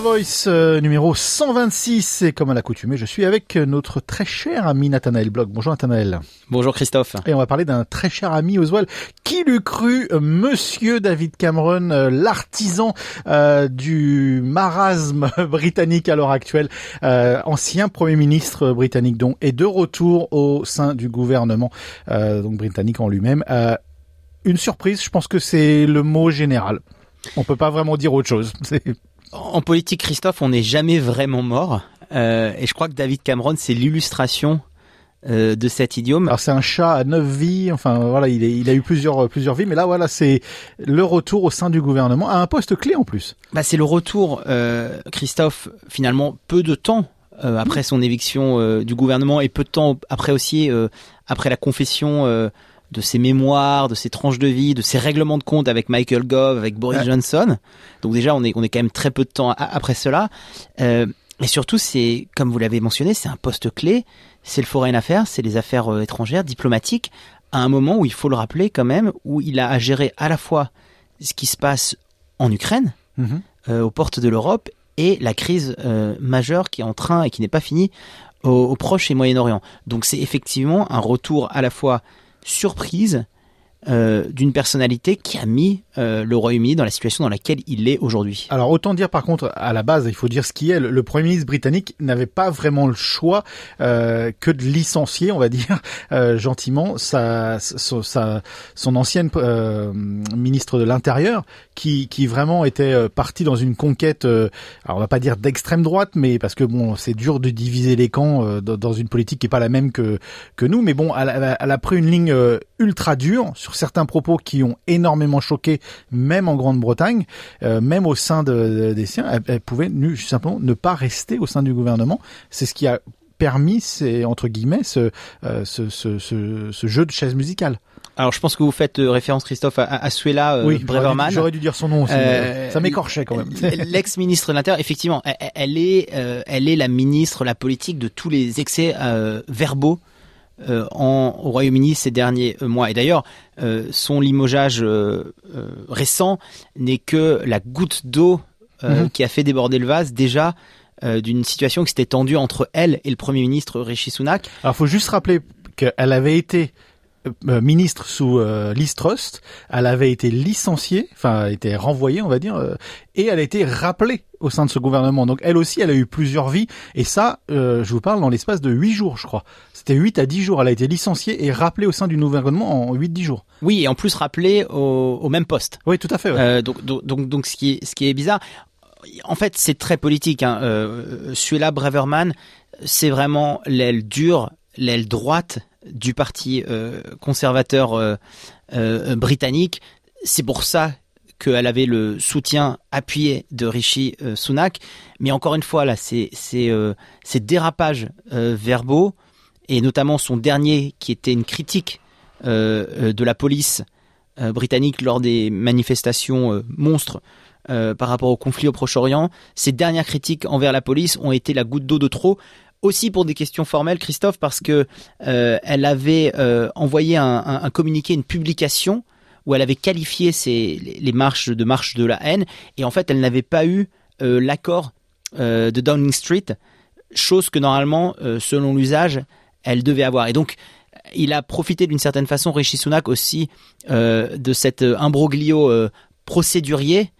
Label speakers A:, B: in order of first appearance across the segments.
A: Voice euh, numéro 126 et comme à l'accoutumée, je suis avec notre très cher ami Nathanaël Bloch. Bonjour Nathanaël.
B: Bonjour Christophe.
A: Et on va parler d'un très cher ami Oswald. Qui l'eût cru, euh, Monsieur David Cameron, euh, l'artisan du marasme britannique à l'heure actuelle, ancien Premier ministre britannique donc, est de retour au sein du gouvernement donc britannique en lui-même. une surprise, je pense que c'est le mot général. On peut pas vraiment dire autre chose.
B: En politique, Christophe, on n'est jamais vraiment mort. Euh, et je crois que David Cameron, c'est l'illustration euh, de cet idiome.
A: Alors c'est un chat à neuf vies. Enfin voilà, il, est, il a eu plusieurs plusieurs vies, mais là voilà, c'est le retour au sein du gouvernement à un poste clé en plus.
B: Bah c'est le retour, euh, Christophe. Finalement, peu de temps euh, après son éviction euh, du gouvernement et peu de temps après aussi après la confession de ses mémoires, de ses tranches de vie, de ses règlements de compte avec Michael Gove, avec Boris Johnson. Donc déjà, on est, on est quand même très peu de temps après cela. Euh, et surtout, c'est, comme vous l'avez mentionné, c'est un poste clé. C'est le foreign affairs, c'est les affaires euh, étrangères, diplomatiques, à un moment où il faut le rappeler quand même, où il a à gérer à la fois ce qui se passe en Ukraine, mhm. euh, aux portes de l'Europe, et la crise euh, majeure qui est en train et qui n'est pas finie au, au Proche et Moyen-Orient. Donc c'est effectivement un retour à la fois surprise euh, d'une personnalité qui a mis euh, le Royaume-Uni dans la situation dans laquelle il est aujourd'hui.
A: Alors autant dire par contre à la base, il faut dire ce qui est, le, Premier ministre britannique n'avait pas vraiment le choix euh, que de licencier, on va dire euh, gentiment, sa, sa, son ancienne euh, ministre de l'Intérieur, qui, qui vraiment était parti dans une conquête, alors on va pas dire d'extrême droite, mais parce que bon, c'est dur de diviser les camps dans une politique qui est pas la même que que nous, mais bon, elle, elle, elle a pris une ligne ultra dure sur certains propos qui ont énormément choqué, même en Grande-Bretagne, euh, même au sein de, des siens, elle, pouvait juste simplement ne pas rester au sein du gouvernement. C'est ce qui a permis, c'est entre guillemets, ce, euh, ce, ce, ce, jeu de chaise musicale.
B: Alors je pense que vous faites euh, référence Christophe à, à Suella
A: oui, Breverman. J'aurais dû dire son nom aussi. ça m'écorchait quand même.
B: L'ex-ministre de l'Intérieur, effectivement, elle, est, elle est la ministre, la politique de tous les excès verbaux euh, en, au Royaume-Uni ces derniers euh, mois. Et d'ailleurs, euh, son limogeage récent n'est que la goutte d'eau mhm. qui a fait déborder le vase déjà d'une situation qui s'était tendue entre elle et le Premier ministre Rishi Sunak.
A: Alors, faut juste rappeler qu'elle avait été euh, ministre sous euh, Liz Trust, elle avait été licenciée, enfin elle a été renvoyée on va dire, euh, et elle a été rappelée au sein de ce gouvernement. Donc elle aussi, elle a eu plusieurs vies, et ça, je vous parle dans l'espace de huit jours, je crois. C'était 8 à 10 jours, elle a été licenciée et rappelée au sein du gouvernement en 8-10 jours.
B: Oui, et en plus rappelée au, au même poste.
A: Oui, tout à fait.
B: donc, donc, donc, ce qui est, ce qui est bizarre, en fait, c'est très politique. Hein. Euh, Suella Braverman, c'est vraiment l'aile dure, l'aile droite du parti euh, conservateur euh, euh, britannique. C'est pour ça qu'elle avait le soutien appuyé de Rishi Sunak. Mais encore une fois, là, ces dérapages verbaux, et notamment son dernier qui était une critique de la police britannique lors des manifestations monstres par rapport au conflit au Proche-Orient. Ces dernières critiques envers la police ont été la goutte d'eau de trop aussi pour des questions formelles, Christophe, parce que euh, elle avait euh, envoyé un, un, communiqué, une publication où elle avait qualifié les marches de marche de la haine, et en fait, elle n'avait pas eu euh, l'accord de Downing Street, chose que normalement, selon l'usage, elle devait avoir. Et donc, il a profité d'une certaine façon, Rishi Sunak aussi, de cet imbroglio procédurier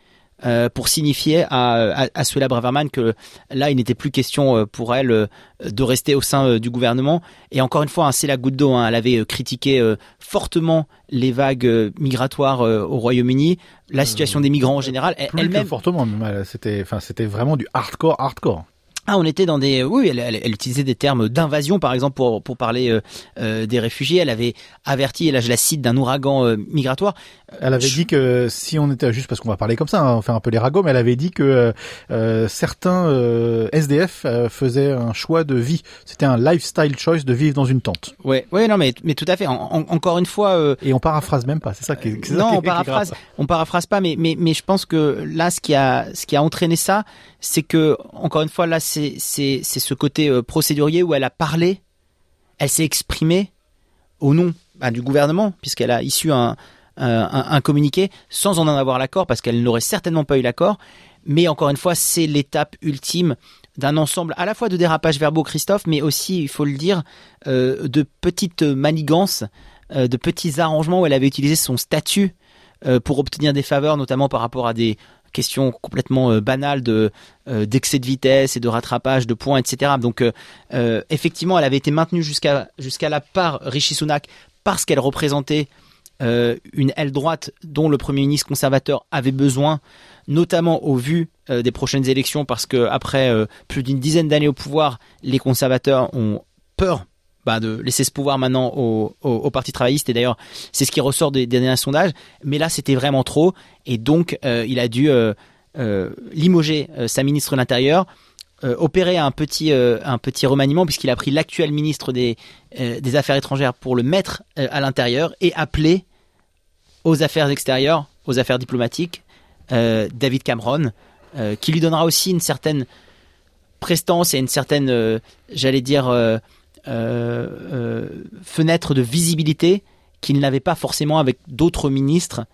B: euh, pour signifier à, à, à Suella Braverman que là, il n'était plus question euh, pour elle euh, de rester au sein du gouvernement. Et encore une fois, hein, c'est la goutte d'eau. Hein, elle avait critiqué fortement les vagues migratoires au Royaume-Uni, la situation des migrants en général.
A: Elle-même fortement, c'était, enfin, c'était vraiment du hardcore, hardcore.
B: Ah, on était dans des. Oui, elle, elle, elle utilisait des termes d'invasion, par exemple, pour, pour parler euh, euh, des réfugiés. Elle avait averti, et là je la cite, d'un ouragan euh, migratoire.
A: Elle avait
B: Je-
A: dit que si on était juste parce qu'on va parler comme ça, hein, on fait un peu les ragots, mais elle avait dit que certains SDF faisaient un choix de vie. C'était un lifestyle choice de vivre dans une tente.
B: Ouais, ouais, non, mais, mais tout à fait. En- en- encore une fois,
A: Et on paraphrase même pas. C'est ça qui. est-
B: non, on paraphrase, on paraphrase pas, mais, mais, mais je pense que là, ce qui a, ce qui a entraîné ça, c'est que, encore une fois, là, c'est, ce côté euh, procédurier où elle a parlé, elle s'est exprimée au nom bah, du gouvernement, puisqu'elle a issu un, un, un- un communiqué sans en avoir l'accord, parce qu'elle n'aurait certainement pas eu l'accord. Mais encore une fois, c'est l'étape ultime d'un ensemble à la fois de dérapages verbaux, Christophe, mais aussi, il faut le dire, euh, de petites manigances, euh, de petits arrangements où elle avait utilisé son statut pour obtenir des faveurs, notamment par rapport à des questions complètement euh, banales de euh, d'excès de vitesse et de rattrapage de points, etc. Donc, euh, effectivement, elle avait été maintenue jusqu'à jusqu'à la part Sunak parce qu'elle représentait une aile droite dont le Premier ministre conservateur avait besoin, notamment au vu des prochaines élections, parce que après plus d'une dizaine d'années au pouvoir, les conservateurs ont peur bah, de laisser ce pouvoir maintenant au, Parti travailliste. Et d'ailleurs, c'est ce qui ressort des, derniers sondages. Mais là, c'était vraiment trop. Et donc, euh, il a dû euh, euh, limoger sa ministre de l'Intérieur, opérer un petit, un petit remaniement, puisqu'il a pris l'actuel ministre des, Affaires étrangères pour le mettre à l'intérieur et appeler aux affaires extérieures, aux affaires diplomatiques, David Cameron, qui lui donnera aussi une certaine prestance et une certaine, j'allais dire, fenêtre de visibilité qu'il n'avait pas forcément avec d'autres ministres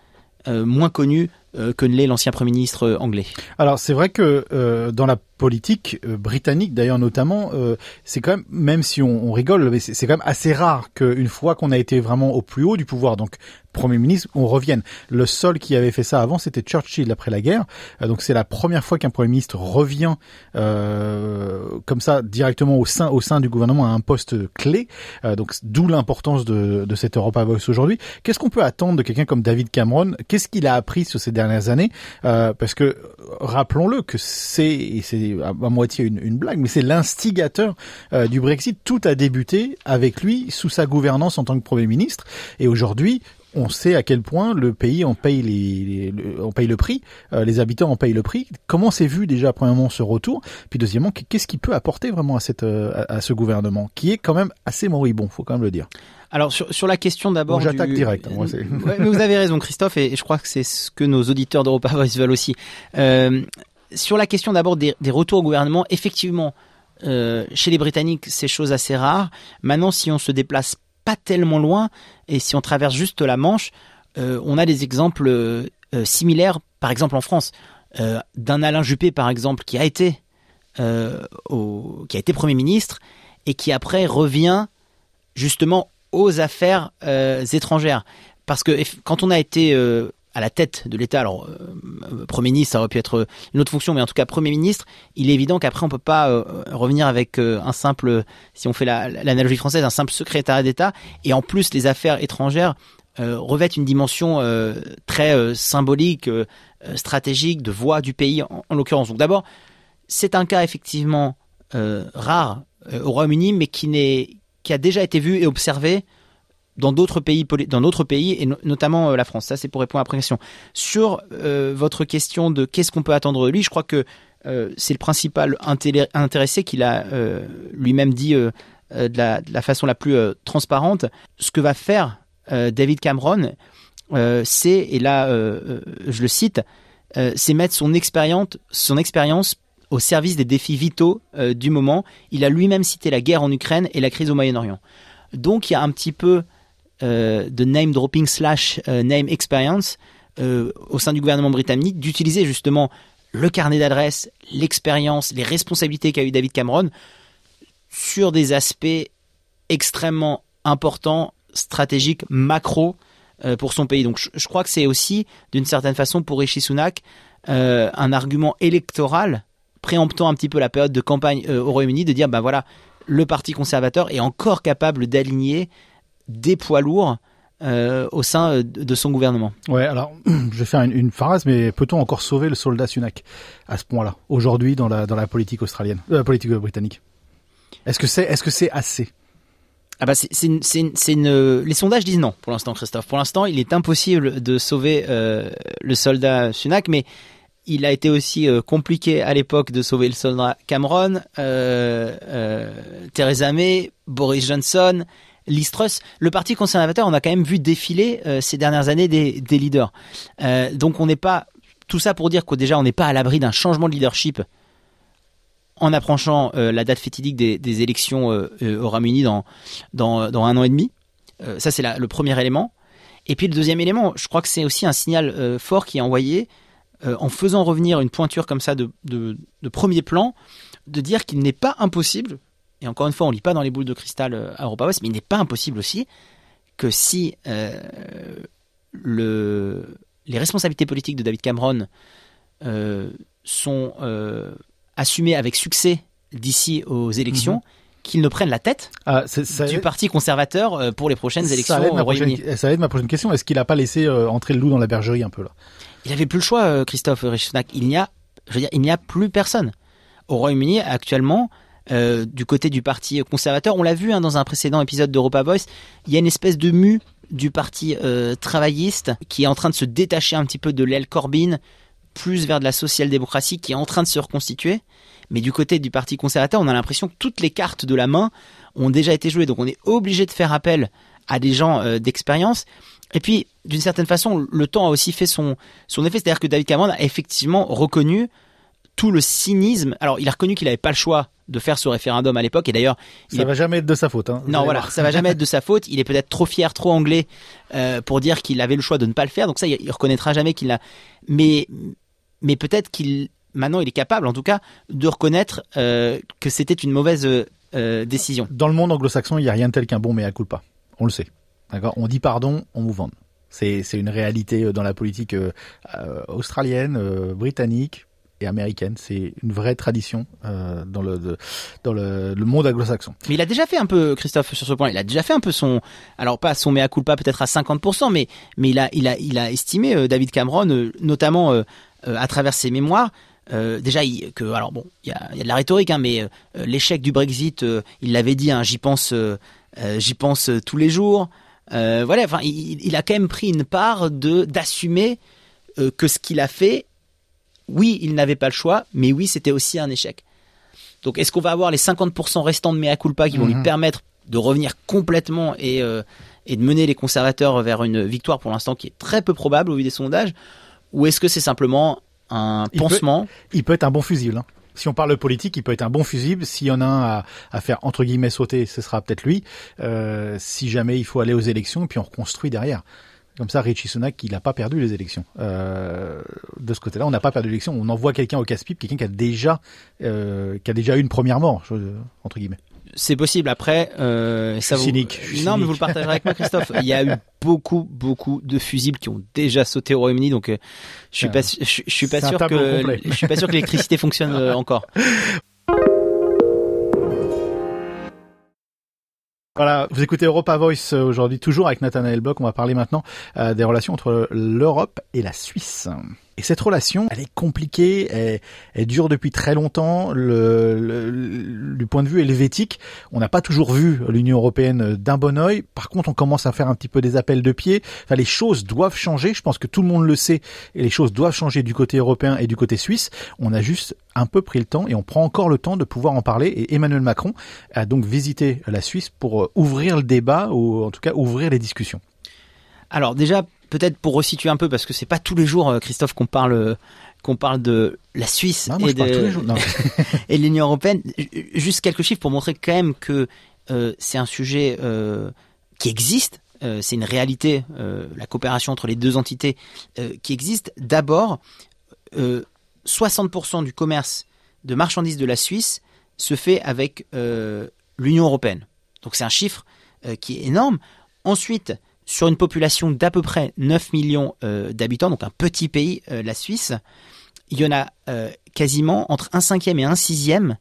B: euh, moins connus euh, que ne l'est l'ancien Premier ministre euh, anglais.
A: Alors c'est vrai que euh, dans la politique euh, britannique d'ailleurs notamment, euh, c'est quand même, même si on, rigole, mais c'est quand même assez rare qu'une fois qu'on a été vraiment au plus haut du pouvoir, donc Premier ministre, on revienne. Le seul qui avait fait ça avant, c'était Churchill après la guerre. Euh, donc c'est la première fois qu'un Premier ministre revient euh, comme ça directement au sein au sein du gouvernement à un poste clé. Euh, donc d'où l'importance de, de cette Europa Voice aujourd'hui. Qu'est-ce qu'on peut attendre de quelqu'un comme David Cameron? Qu'est-ce qu'il a appris sur ces Euh, Parce que rappelons-le que c'est c'est à, moitié une, une blague, mais c'est l'instigateur euh, du Brexit. Tout a débuté avec lui sous sa gouvernance en tant que Premier ministre. Et aujourd'hui, on sait à quel point le pays en paye les, les- le, on paye le prix, euh, les habitants en payent le prix. Comment c'est vu déjà premièrement ce retour, puis deuxièmement qu'est-ce qu'il peut apporter vraiment à cette euh, à, à ce gouvernement qui est quand même assez moribond, faut quand même le dire?
B: Alors sur, sur la question d'abord,
A: Bon, j'attaque
B: du-
A: direct, hein, moi, c'est-
B: Ouais, mais vous avez raison, Christophe, et je crois que c'est ce que nos auditeurs d'Europa Voice veulent aussi. Euh, sur la question d'abord des, des retours au gouvernement, effectivement, euh, chez les Britanniques, c'est chose assez rare. Maintenant, si on se déplace pas tellement loin et si on traverse juste la Manche, euh, on a des exemples euh, similaires, par exemple en France, d'un Alain Juppé, par exemple, qui a été au, qui a été Premier ministre et qui après revient justement aux affaires euh, étrangères. Parce que quand on a été euh, à la tête de l'État, alors euh, Premier ministre, ça aurait pu être une autre fonction, mais en tout cas Premier ministre, il est évident qu'après on peut pas revenir avec un simple, si on fait la- l'analogie française, un simple secrétariat d'État. Et en plus, les affaires étrangères revêtent une dimension très symbolique, stratégique, de voix du pays en, en l'occurrence. Donc d'abord, c'est un cas effectivement rare au Royaume-Uni, mais qui n'est qui a déjà été vu et observé dans d'autres pays, dans d'autres pays et no- notamment euh, la France. Ça, c'est pour répondre à la question. Sur euh, votre question de qu'est-ce qu'on peut attendre de lui, je crois que euh, c'est le principal intéressé qu'il a lui-même dit de, la, de la façon la plus transparente. Ce que va faire David Cameron, c'est et là je le cite, c'est mettre son expérience, son expérience au service des défis vitaux euh, du moment. Il a lui-même cité la guerre en Ukraine et la crise au Moyen-Orient. Donc il y a un petit peu euh, de name dropping slash euh, name experience au sein du gouvernement britannique d'utiliser justement le carnet d'adresses, l'expérience, les responsabilités qu'a eu David Cameron sur des aspects extrêmement importants, stratégiques, macro pour son pays. Donc je, crois que c'est aussi d'une certaine façon pour Rishi Sunak un argument électoral préemptant un petit peu la période de campagne euh, au Royaume-Uni de dire ben voilà le parti conservateur est encore capable d'aligner des poids lourds au sein de son gouvernement.
A: Ouais, alors je vais faire une, une phrase, mais peut-on encore sauver le soldat Sunak à ce point-là aujourd'hui dans la dans la politique australienne, la politique britannique? Est-ce que c'est est-ce que c'est assez?
B: Ah bah c'est c'est c'est une les sondages disent non pour l'instant Christophe. Pour l'instant, il est impossible de sauver euh, le soldat Sunak mais il a été aussi euh, compliqué à l'époque de sauver le soldat Cameron, euh, euh, Theresa May, Boris Johnson, Liz Truss. Le Parti conservateur, on a quand même vu défiler ces dernières années des, leaders. donc on n'est pas tout ça pour dire que déjà on n'est pas à l'abri d'un changement de leadership en approchant la date fétidique des, élections au Royaume-Uni dans, dans, un an et demi. ça, c'est le premier élément. Et puis le deuxième élément, je crois que c'est aussi un signal fort qui est envoyé en faisant revenir une pointure comme ça de, premier plan, de dire qu'il n'est pas impossible, et encore une fois, on lit pas dans les boules de cristal à Europa West, mais il n'est pas impossible aussi que si le, les responsabilités politiques de David Cameron sont assumer avec succès d'ici aux élections. Mhm. Qu'ils ne prennent la tête ah, du parti conservateur euh, pour les prochaines élections au Royaume-Uni.
A: Ça va être ma prochaine question. Est-ce qu'il n'a pas laissé euh, entrer le loup dans la bergerie un peu là?
B: Il avait plus le choix, euh, Christophe Richesnack. Il n'y a, je veux dire, il n'y a plus personne au Royaume-Uni actuellement. du côté du parti conservateur, on l'a vu hein, dans un précédent épisode d'Europa Voice, il y a une espèce de mue du parti travailliste qui est en train de se détacher un petit peu de l'aile Corbyn, plus vers de la social-démocratie qui est en train de se reconstituer. Mais du côté du Parti conservateur, on a l'impression que toutes les cartes de la main ont déjà été jouées. Donc on est obligé de faire appel à des gens euh, d'expérience. Et puis, d'une certaine façon, le temps a aussi fait son, son effet. C'est-à-dire que David Cameron a effectivement reconnu tout le cynisme. Alors, il a reconnu qu'il n'avait pas le choix de faire ce référendum à l'époque. Et d'ailleurs,
A: ça va jamais être de sa faute. Hein,
B: non, voilà, ça va jamais être de sa faute. Il est peut-être trop fier, trop anglais euh, pour dire qu'il avait le choix de ne pas le faire. Donc ça, il, il reconnaîtra jamais qu'il a. Mais mais peut-être qu'il maintenant il est capable, en tout cas, de reconnaître euh, que c'était une mauvaise euh, décision.
A: Dans le monde anglo-saxon, il n'y a rien de tel qu'un bon mea culpa. On le sait. D'accord? On dit pardon, on vous vend. C'est une réalité euh, dans la politique australienne, britannique, et américaine. C'est une vraie tradition euh, dans le dans le, le monde anglo-saxon.
B: Mais il a déjà fait un peu, Christophe, sur ce point. Il a déjà fait un peu son, alors pas son mea culpa peut-être à 50%, mais mais il a il a il a estimé euh, David Cameron, euh, notamment euh, à travers ses mémoires. Déjà, il, que alors bon, il y a, y a de la rhétorique, hein, mais l'échec du Brexit, il l'avait dit, hein, j'y pense, j'y pense tous les jours. voilà, enfin, il, il, a quand même pris une part de d'assumer que ce qu'il a fait oui, il n'avait pas le choix, mais oui, c'était aussi un échec. Donc est-ce qu'on va avoir les 50% restants de mea culpa qui vont lui mhm. permettre de revenir complètement et, euh, et de mener les conservateurs vers une victoire pour l'instant qui est très peu probable au vu des sondages Ou est-ce que c'est simplement un pansement
A: il peut, être un bon fusible. Hein. Si on parle politique, il peut être un bon fusible. S'il y en a un à, à faire entre guillemets sauter, ce sera peut-être lui. Euh, si jamais il faut aller aux élections, puis on reconstruit derrière. Comme ça, Richie Sunak, il n'a pas perdu les élections. Euh, de ce côté-là, on n'a pas perdu l'élection. On envoie quelqu'un au casse-pipe, quelqu'un qui a déjà, euh, qui a déjà eu une première mort, entre guillemets.
B: C'est possible. Après, euh,
A: ça cynique.
B: non, mais vous le partagerez avec moi, Christophe. Il y a eu beaucoup, beaucoup de fusibles qui ont déjà sauté au Royaume-Uni, donc euh, je suis pas, je, suis pas sûr que, je suis pas sûr que l'électricité fonctionne euh, encore.
A: Voilà, vous écoutez Europa Voice euh, aujourd'hui, toujours avec Nathanaël Bloch. On va parler maintenant euh, des relations entre l'Europe et la Suisse. Et cette relation, elle est compliquée, elle, elle dure depuis très longtemps. Le, du point de vue helvétique, on n'a pas toujours vu l'Union européenne d'un bon oeil. Par contre, on commence à faire un petit peu des appels de pied. Enfin, les choses doivent changer. Je pense que tout le monde le sait. Et les choses doivent changer du côté européen et du côté suisse. On a juste un peu pris le temps et on prend encore le temps de pouvoir en parler. Et Emmanuel Macron a donc visité la Suisse pour ouvrir le débat ou en tout cas ouvrir les discussions.
B: Alors déjà, peut-être pour resituer un peu, parce que c'est pas tous les jours, euh, Christophe, qu'on parle qu'on parle de la Suisse et de l'Union européenne. Juste quelques chiffres pour montrer quand même que euh, c'est un sujet euh, qui existe. c'est une réalité, la coopération entre les deux entités qui existe. D'abord, 60% du commerce de marchandises de la Suisse se fait avec l'Union européenne. Donc c'est un chiffre qui est énorme. Ensuite, sur une population d'à peu près 9 millions euh, d'habitants, donc un petit pays, euh, la Suisse, il y en a euh, quasiment entre un cinquième et un sixième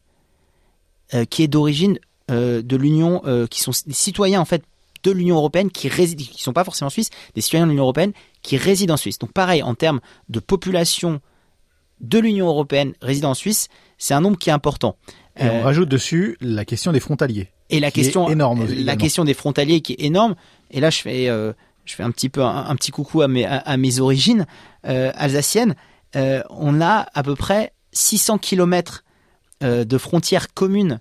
B: qui est d'origine de l'Union, qui sont des citoyens en fait de l'Union européenne qui résident, qui sont pas forcément suisses, des citoyens de l'Union européenne qui résident en Suisse. Donc pareil, en termes de population de l'Union européenne résidant en Suisse, c'est un nombre qui est important.
A: Et on rajoute dessus la question des frontaliers.
B: et la question,
A: énorme
B: la question des frontaliers qui est énorme. Et là, je fais, euh, je fais un petit peu un, petit coucou à mes, origines euh, alsaciennes. Euh, on a à peu près 600 kilomètres euh, de frontières communes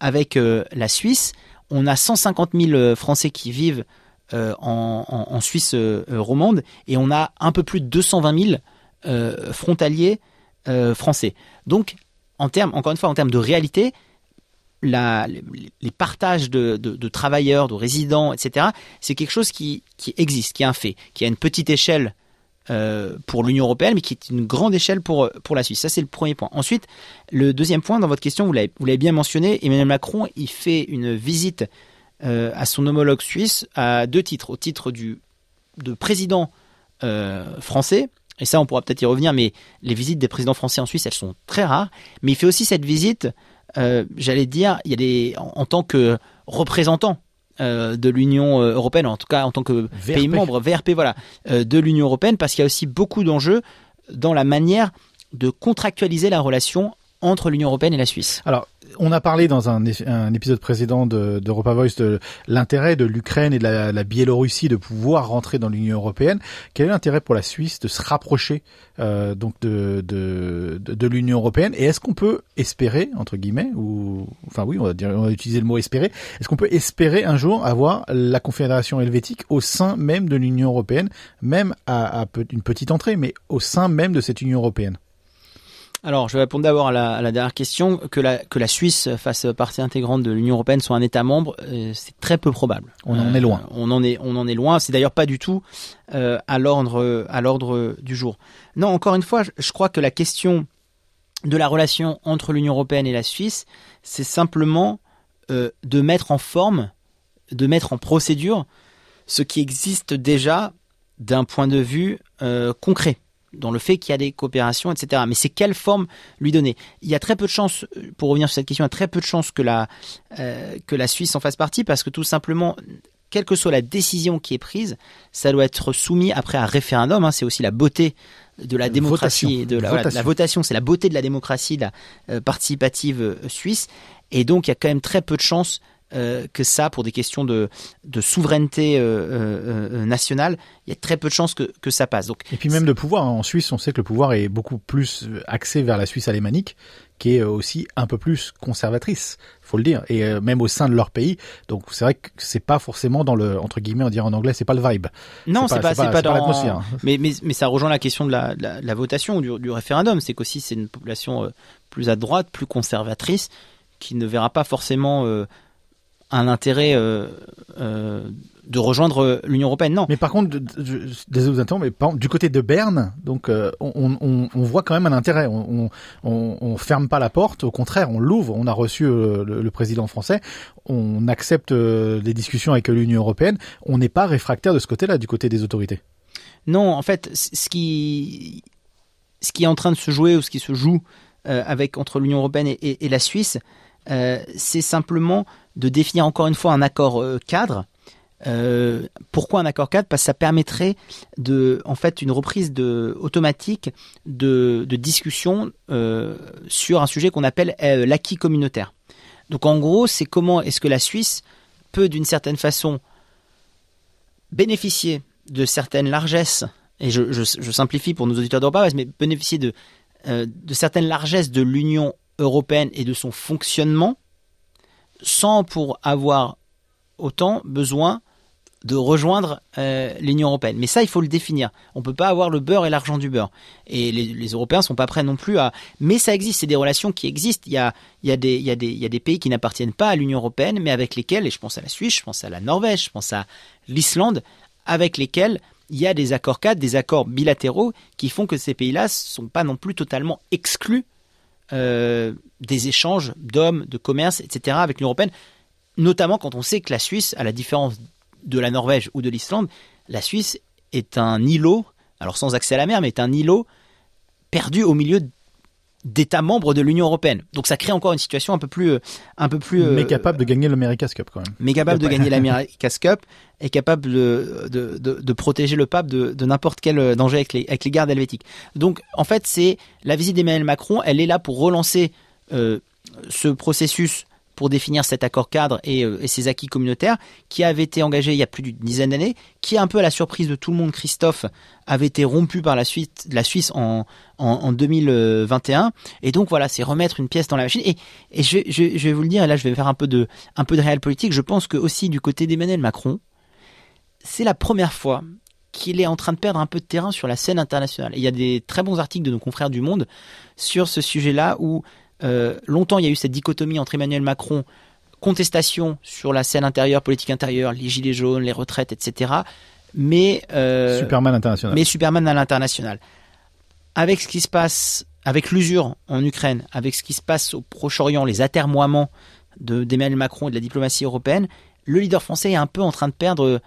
B: avec la Suisse. On a 150 000 euh, Français qui vivent en, Suisse romande et on a un peu plus de 220 000 euh, frontaliers français. Donc, encore une fois, en termes de réalité, les, partages de, travailleurs, de résidents, etc., c'est quelque chose qui, existe, qui est un fait, qui a une petite échelle euh, pour l'Union européenne, mais qui est une grande échelle pour, la Suisse. Ça, c'est le premier point. Ensuite, le deuxième point, dans votre question, vous l'avez vous l'avez bien mentionné, Emmanuel Macron, il fait une visite euh, à son homologue suisse à deux titres. Au titre du, de président euh, français, et ça, on pourra peut-être y revenir, mais les visites des présidents français en Suisse, elles sont très rares. Mais il fait aussi cette visite, euh, j'allais dire, il y a des, en, en tant que représentant euh, de l'Union euh, européenne, en tout cas en tant que
A: VRP.
B: pays membre VRP, voilà, euh, de l'Union européenne, parce qu'il y a aussi beaucoup d'enjeux dans la manière de contractualiser la relation entre l'Union européenne et la Suisse.
A: Alors, on a parlé dans un, épisode précédent de- d'Europa Voice de l'intérêt de l'Ukraine et de la, Biélorussie de pouvoir rentrer dans l'Union européenne. Quel est l'intérêt pour la Suisse de se rapprocher euh, donc de, de, de, de l'Union européenne? Et est-ce qu'on peut espérer, entre guillemets, ou enfin oui, on va dire, on va utiliser le mot espérer. Est-ce qu'on peut espérer un jour avoir la Confédération helvétique au sein même de l'Union européenne, même à, à une petite entrée, mais au sein même de cette Union européenne?
B: Alors, je vais répondre d'abord à la, à la dernière question. Que la, que la Suisse fasse partie intégrante de l'Union européenne, soit un État membre, euh, c'est très peu probable.
A: On en est loin.
B: On en est, on en est loin. C'est d'ailleurs pas du tout euh, à l'ordre, à l'ordre du jour. Non, encore une fois, je, je crois que la question de la relation entre l'Union européenne et la Suisse, c'est simplement euh, de mettre en forme, de mettre en procédure ce qui existe déjà d'un point de vue euh, concret dans le fait qu'il y a des coopérations, etc. Mais c'est quelle forme lui donner? Il y a très peu de chances, euh, pour revenir sur cette question, il y a très peu de chances que la, euh, que la Suisse en fasse partie parce que tout simplement, quelle que soit la décision qui est prise, ça doit être soumis après à référendum. hein. c'est aussi la beauté de la démocratie,
A: votation.
B: de la, voilà,
A: votation.
B: c'est la beauté de la démocratie, la euh, participative euh, suisse. Et donc, il y a quand même très peu de chances euh, que ça, pour des questions de, de souveraineté euh, euh, nationale, il y a très peu de chances que, que ça passe. Donc,
A: Et puis même de pouvoir. hein. En Suisse, on sait que le pouvoir est beaucoup plus axé vers la Suisse alémanique, qui est aussi un peu plus conservatrice, faut le dire, et même au sein de leur pays. Donc c'est vrai que c'est pas forcément dans le entre guillemets, on dirait en anglais, c'est pas le vibe.
B: non,
A: C'est pas-
B: pas,
A: pas-
B: dans.
A: l'atmosphère.
B: Mais, mais, mais ça rejoint la question de la, de la, de la votation du, du référendum. C'est qu'aussi c'est une population plus à droite, plus conservatrice, qui ne verra pas forcément euh, un intérêt euh, euh, de rejoindre euh, l'Union européenne. Non.
A: Mais par contre, désolé vous mais par du côté de Berne, donc euh, on, on, on voit quand même un intérêt. On, on, ferme pas la porte, au contraire, on l'ouvre. On a reçu euh, le, le président français, on accepte euh, des discussions avec l'Union européenne. On n'est pas réfractaire de ce côté-là, du côté des autorités.
B: Non, en fait, ce qui, ce qui est en train de se jouer ou ce qui se joue avec entre l'Union européenne et, et- et la Suisse, c'est simplement de définir encore une fois un accord euh, cadre. Euh, pourquoi un accord cadre? Parce que ça permettrait de, en fait, une reprise de, automatique de, de discussion euh, sur un sujet qu'on appelle l'acquis communautaire. Donc en gros, c'est comment est-ce que la Suisse peut d'une certaine façon bénéficier de certaines largesses, et je, simplifie pour nos auditeurs d'Europa, mais bénéficier de, de certaines largesses de l'Union européenne et de son fonctionnement, sans pour avoir autant besoin de rejoindre euh, l'Union européenne. Mais ça, il faut le définir. On ne peut pas avoir le beurre et l'argent du beurre. Et les, Européens sont pas prêts non plus à... Mais ça existe, c'est des relations qui existent. Il y a, il y a, des, il y a, des, il y a des pays qui n'appartiennent pas à l'Union européenne, mais avec lesquels, et je pense à la Suisse, je pense à la Norvège, je pense à l'Islande, avec lesquels il y a des accords cadres, des accords bilatéraux qui font que ces pays-là ne sont pas non plus totalement exclus euh, des échanges d'hommes, de commerce, etc. avec l'Union européenne, notamment quand on sait que la Suisse, à la différence de la Norvège ou de l'Islande, la Suisse est un îlot, alors sans accès à la mer, mais est un îlot perdu au milieu d'États membres de l'Union européenne. Donc ça crée encore une situation un peu plus, un peu plus.
A: mais capable de gagner l'America's Cup quand même.
B: Mais capable de gagner l'America's Cup et capable de, de, de, de protéger le pape de, de n'importe quel danger avec les, avec les gardes helvétiques. Donc en fait, c'est la visite d'Emmanuel Macron, elle est là pour relancer euh, ce processus pour définir cet accord cadre et, euh, ses acquis communautaires, qui avait été engagé il y a plus d'une dizaine d'années, qui un peu à la surprise de tout le monde, Christophe, avait été rompu par la, suite, la Suisse en, en, en 2021. Et donc voilà, c'est remettre une pièce dans la machine. Et, je, vais vous le dire, et là je vais faire un peu de, un réel politique, je pense que aussi du côté d'Emmanuel Macron, c'est la première fois qu'il est en train de perdre un peu de terrain sur la scène internationale. Et il y a des très bons articles de nos confrères du Monde sur ce sujet-là où euh, longtemps il y a eu cette dichotomie entre Emmanuel Macron, contestation sur la scène intérieure, politique intérieure, les gilets jaunes, les retraites, etc. Mais
A: euh, Superman international.
B: Mais Superman à l'international. Avec ce qui se passe, avec l'usure en Ukraine, avec ce qui se passe au Proche-Orient, les atermoiements d'Emmanuel Macron et de la diplomatie européenne, le leader français est un peu en train de perdre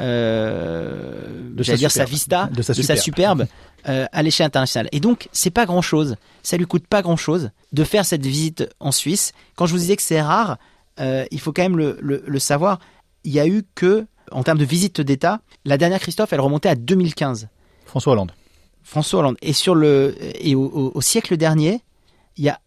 B: euh, j'allais dire sa vista, de sa superbe, de sa superbe euh, à l'échelle internationale. Et donc, c'est pas grand chose. Ça lui coûte pas grand chose de faire cette visite en Suisse. Quand je vous disais que c'est rare, euh, il faut quand même le, le, le, savoir. Il y a eu que, en termes de visite d'État, la dernière Christophe, elle remontait à 2015.
A: François Hollande.
B: François Hollande. Et sur le et au, au, au siècle dernier, il y a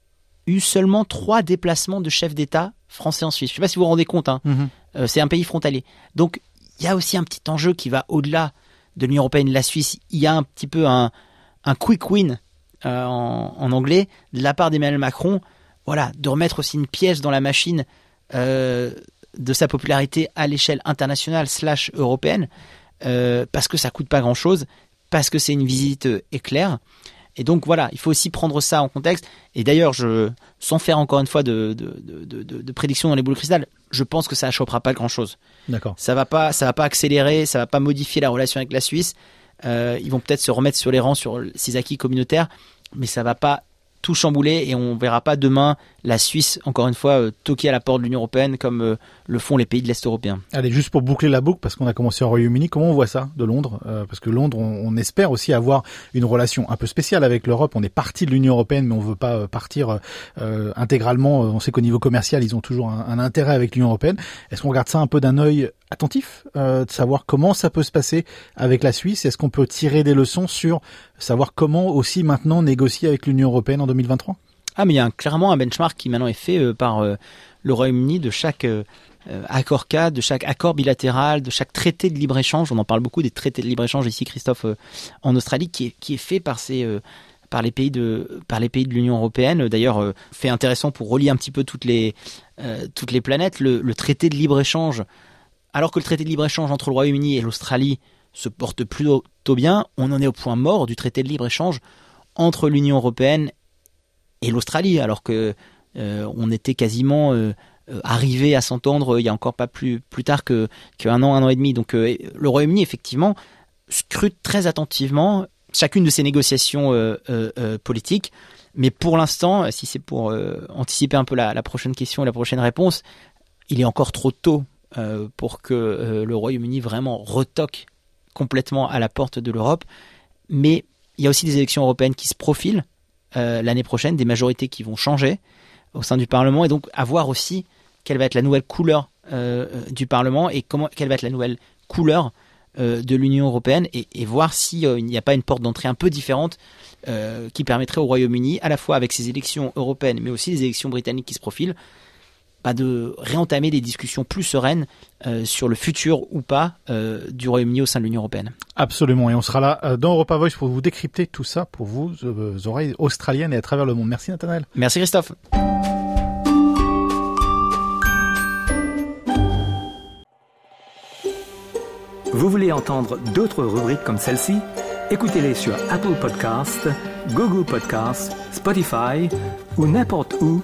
B: eu seulement trois déplacements de chefs d'État français en Suisse. Je ne sais pas si vous vous rendez compte. Hein. Mm -hmm. euh, c'est un pays frontalier. Donc il y a aussi un petit enjeu qui va au-delà de l'Union européenne, la Suisse. Il y a un petit peu un, quick win euh, en, en, anglais de la part d'Emmanuel Macron. Voilà, de remettre aussi une pièce dans la machine euh, de sa popularité à l'échelle internationale slash européenne, euh, parce que ça coûte pas grand-chose, parce que c'est une visite éclair. Et donc voilà, il faut aussi prendre ça en contexte. Et d'ailleurs, je, sans faire encore une fois de, de, de, de, de prédiction dans les boules de cristal, je pense que ça ne chopera pas grand-chose.
A: D'accord.
B: Ça va pas, ça va pas accélérer, ça va pas modifier la relation avec la Suisse. Euh, ils vont peut-être se remettre sur les rangs sur ces acquis communautaires, mais ça va pas tout chambouler et on verra pas demain la Suisse, encore une fois, euh, toquer à la porte de l'Union européenne comme euh, le font les pays de l'Est européen.
A: Allez, juste pour boucler la boucle, parce qu'on a commencé au Royaume-Uni, comment on voit ça de Londres euh, Parce que Londres, on, espère aussi avoir une relation un peu spéciale avec l'Europe. On est parti de l'Union européenne, mais on veut pas partir euh, intégralement. On sait qu'au niveau commercial, ils ont toujours un, un intérêt avec l'Union européenne. Est-ce qu'on regarde ça un peu d'un œil attentif, de savoir comment ça peut se passer avec la Suisse? Est-ce qu'on peut tirer des leçons sur savoir comment aussi maintenant négocier avec l'Union européenne en 2023
B: ah, mais il y a clairement un benchmark qui maintenant est fait euh, par euh, le Royaume-Uni de chaque euh, accord cadre, de chaque accord bilatéral, de chaque traité de libre-échange. On en parle beaucoup des traités de libre-échange ici, Christophe, en Australie, qui est, fait par les pays de l'Union européenne. D'ailleurs, fait intéressant pour relier un petit peu toutes les planètes. Le, le traité de libre échange, alors que le traité de libre échange entre le Royaume-Uni et l'Australie se porte plutôt bien, on en est au point mort du traité de libre échange entre l'Union européenne et l'Australie, alors que euh, on était quasiment euh, arrivé à s'entendre il y a encore pas plus plus tard que qu'un an, un an et demi. Donc euh, le Royaume-Uni effectivement scrute très attentivement chacune de ces négociations euh, euh, politiques. Mais pour l'instant, si c'est pour anticiper un peu la, la, prochaine question et la prochaine réponse, il est encore trop tôt pour que le Royaume-Uni vraiment retoque complètement à la porte de l'Europe. Mais il y a aussi des élections européennes qui se profilent euh, l'année prochaine, des majorités qui vont changer au sein du Parlement, et donc à voir aussi quelle va être la nouvelle couleur euh, du Parlement et comment quelle va être la nouvelle couleur euh, de l'Union européenne, et, et voir s'il euh, n'y a pas une porte d'entrée un peu différente euh, qui permettrait au Royaume-Uni, à la fois avec ses élections européennes, mais aussi les élections britanniques qui se profilent, bah de réentamer des discussions plus sereines euh, sur le futur ou pas euh, du Royaume-Uni au sein de l'Union européenne.
A: Absolument, et on sera là euh, dans Europa Voice pour vous décrypter tout ça pour vous, euh, oreilles australiennes et à travers le monde. Merci Nathanaël.
B: Merci Christophe.
C: Vous voulez entendre d'autres rubriques comme celle-ci? Écoutez-les sur Apple Podcasts, Google Podcasts, Spotify ou n'importe où